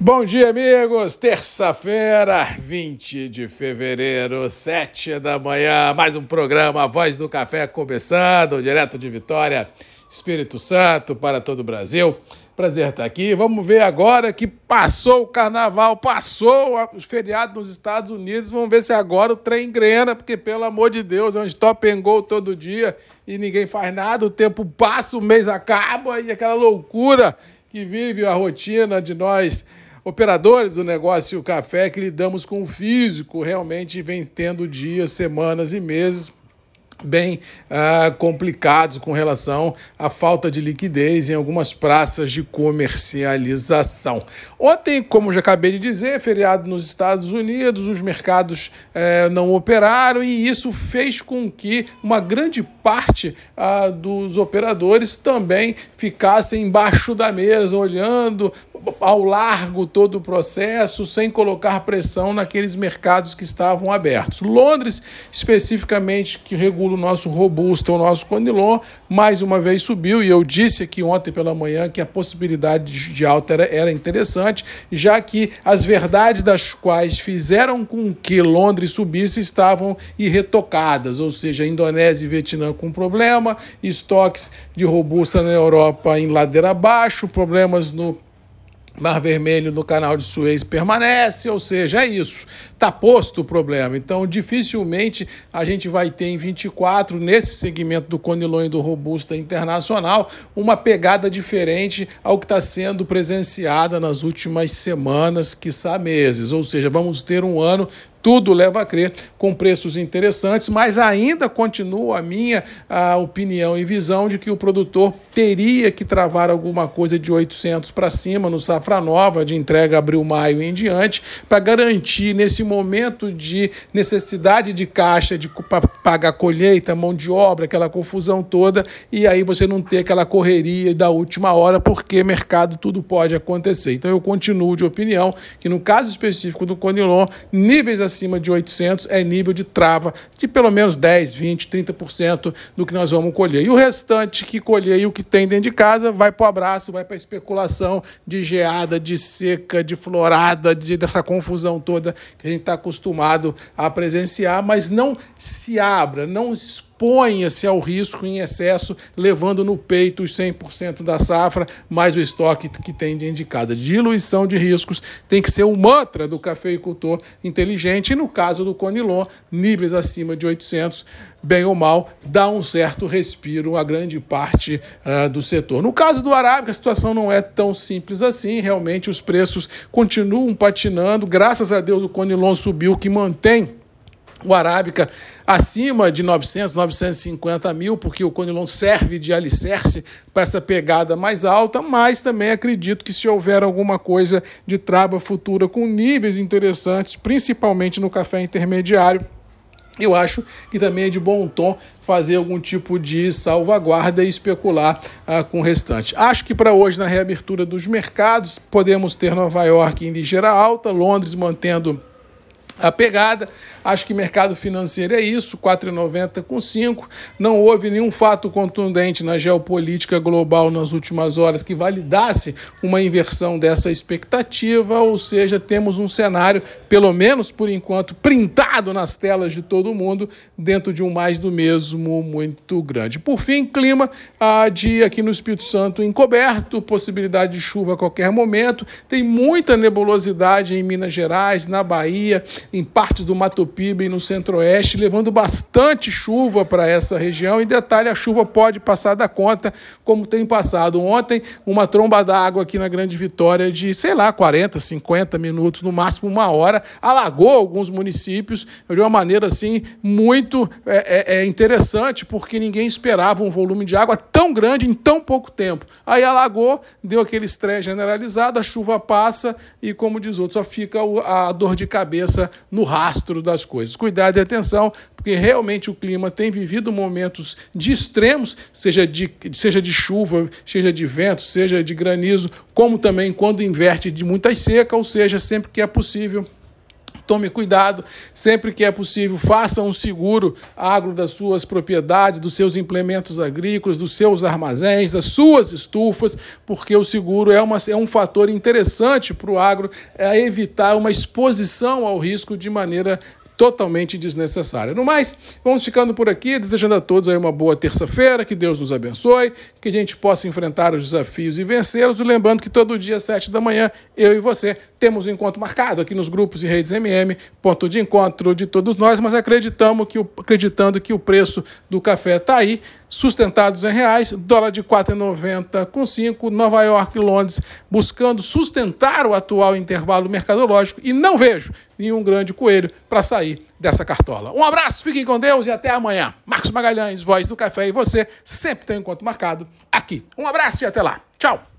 Bom dia, amigos! Terça-feira, 20 de fevereiro, 7 da manhã, mais um programa Voz do Café começando, direto de Vitória, Espírito Santo, para todo o Brasil. Prazer estar aqui. Vamos ver agora que passou o carnaval, passou o feriado nos Estados Unidos. Vamos ver se agora o trem engrena, porque, pelo amor de Deus, é um stop and go todo dia e ninguém faz nada. O tempo passa, o mês acaba e aquela loucura que vive a rotina de nós operadores do negócio café que lidamos com o físico, realmente vem tendo dias, semanas e meses bem uh, complicados com relação à falta de liquidez em algumas praças de comercialização. Ontem, como já acabei de dizer, feriado nos Estados Unidos, os mercados uh, não operaram e isso fez com que uma grande parte uh, dos operadores também ficassem embaixo da mesa, olhando ao largo todo o processo, sem colocar pressão naqueles mercados que estavam abertos. Londres, especificamente, que regula o nosso robusto, o nosso Conilon, mais uma vez subiu, e eu disse aqui ontem pela manhã que a possibilidade de alta era, era interessante, já que as verdades das quais fizeram com que Londres subisse estavam irretocadas, ou seja, Indonésia e Vietnã com problema, estoques de robusta na Europa em ladeira abaixo, problemas no Mar Vermelho no canal de Suez permanece, ou seja, é isso. Está posto o problema. Então, dificilmente a gente vai ter em 24, nesse segmento do Conilon e do Robusta Internacional, uma pegada diferente ao que está sendo presenciada nas últimas semanas, quiçá meses. Ou seja, vamos ter um ano tudo leva a crer com preços interessantes, mas ainda continua a minha a opinião e visão de que o produtor teria que travar alguma coisa de 800 para cima no safra nova de entrega abril-maio em diante para garantir nesse momento de necessidade de caixa de pagar colheita, mão de obra, aquela confusão toda e aí você não ter aquela correria da última hora porque mercado tudo pode acontecer. Então eu continuo de opinião que no caso específico do Conilon, níveis de 800 é nível de trava de pelo menos 10, 20, 30% do que nós vamos colher. E o restante que colher e o que tem dentro de casa vai para o abraço, vai para a especulação de geada, de seca, de florada, de, dessa confusão toda que a gente está acostumado a presenciar, mas não se abra, não se exponha-se ao risco em excesso, levando no peito os 100% da safra, mais o estoque que tem de casa. Diluição de riscos tem que ser o mantra do cafeicultor inteligente, e no caso do Conilon, níveis acima de 800, bem ou mal, dá um certo respiro a grande parte uh, do setor. No caso do Arábica, a situação não é tão simples assim, realmente os preços continuam patinando, graças a Deus o Conilon subiu, que mantém o Arábica acima de 900, 950 mil, porque o Conilon serve de alicerce para essa pegada mais alta, mas também acredito que se houver alguma coisa de trava futura com níveis interessantes, principalmente no café intermediário, eu acho que também é de bom tom fazer algum tipo de salvaguarda e especular uh, com o restante. Acho que para hoje, na reabertura dos mercados, podemos ter Nova York em ligeira alta, Londres mantendo a pegada. Acho que mercado financeiro é isso, 4,90 com 5. Não houve nenhum fato contundente na geopolítica global nas últimas horas que validasse uma inversão dessa expectativa, ou seja, temos um cenário, pelo menos por enquanto, printado nas telas de todo mundo, dentro de um mais do mesmo muito grande. Por fim, clima a dia aqui no Espírito Santo encoberto, possibilidade de chuva a qualquer momento, tem muita nebulosidade em Minas Gerais, na Bahia, em partes do Mato Piba e no centro-oeste, levando bastante chuva para essa região. E detalhe, a chuva pode passar da conta, como tem passado. Ontem, uma tromba d'água aqui na Grande Vitória de, sei lá, 40, 50 minutos, no máximo uma hora, alagou alguns municípios de uma maneira assim muito é, é, é interessante, porque ninguém esperava um volume de água tão grande em tão pouco tempo. Aí alagou, deu aquele estresse generalizado, a chuva passa e, como diz outro, só fica a dor de cabeça no rastro das coisas. Cuidado e atenção, porque realmente o clima tem vivido momentos de extremos, seja de, seja de chuva, seja de vento, seja de granizo, como também quando inverte de muita seca, ou seja, sempre que é possível Tome cuidado, sempre que é possível, faça um seguro agro das suas propriedades, dos seus implementos agrícolas, dos seus armazéns, das suas estufas, porque o seguro é, uma, é um fator interessante para o agro é evitar uma exposição ao risco de maneira totalmente desnecessária. No mais, vamos ficando por aqui, desejando a todos aí uma boa terça-feira, que Deus nos abençoe, que a gente possa enfrentar os desafios e vencê-los, e lembrando que todo dia, às sete da manhã, eu e você temos um encontro marcado aqui nos grupos e redes MM, ponto de encontro de todos nós, mas acreditamos que acreditando que o preço do café está aí, sustentados em reais, dólar de 4,90 com 5, Nova York e Londres buscando sustentar o atual intervalo mercadológico e não vejo nenhum grande coelho para sair dessa cartola. Um abraço, fiquem com Deus e até amanhã. Marcos Magalhães, Voz do Café e você sempre tem um encontro marcado aqui. Um abraço e até lá. Tchau.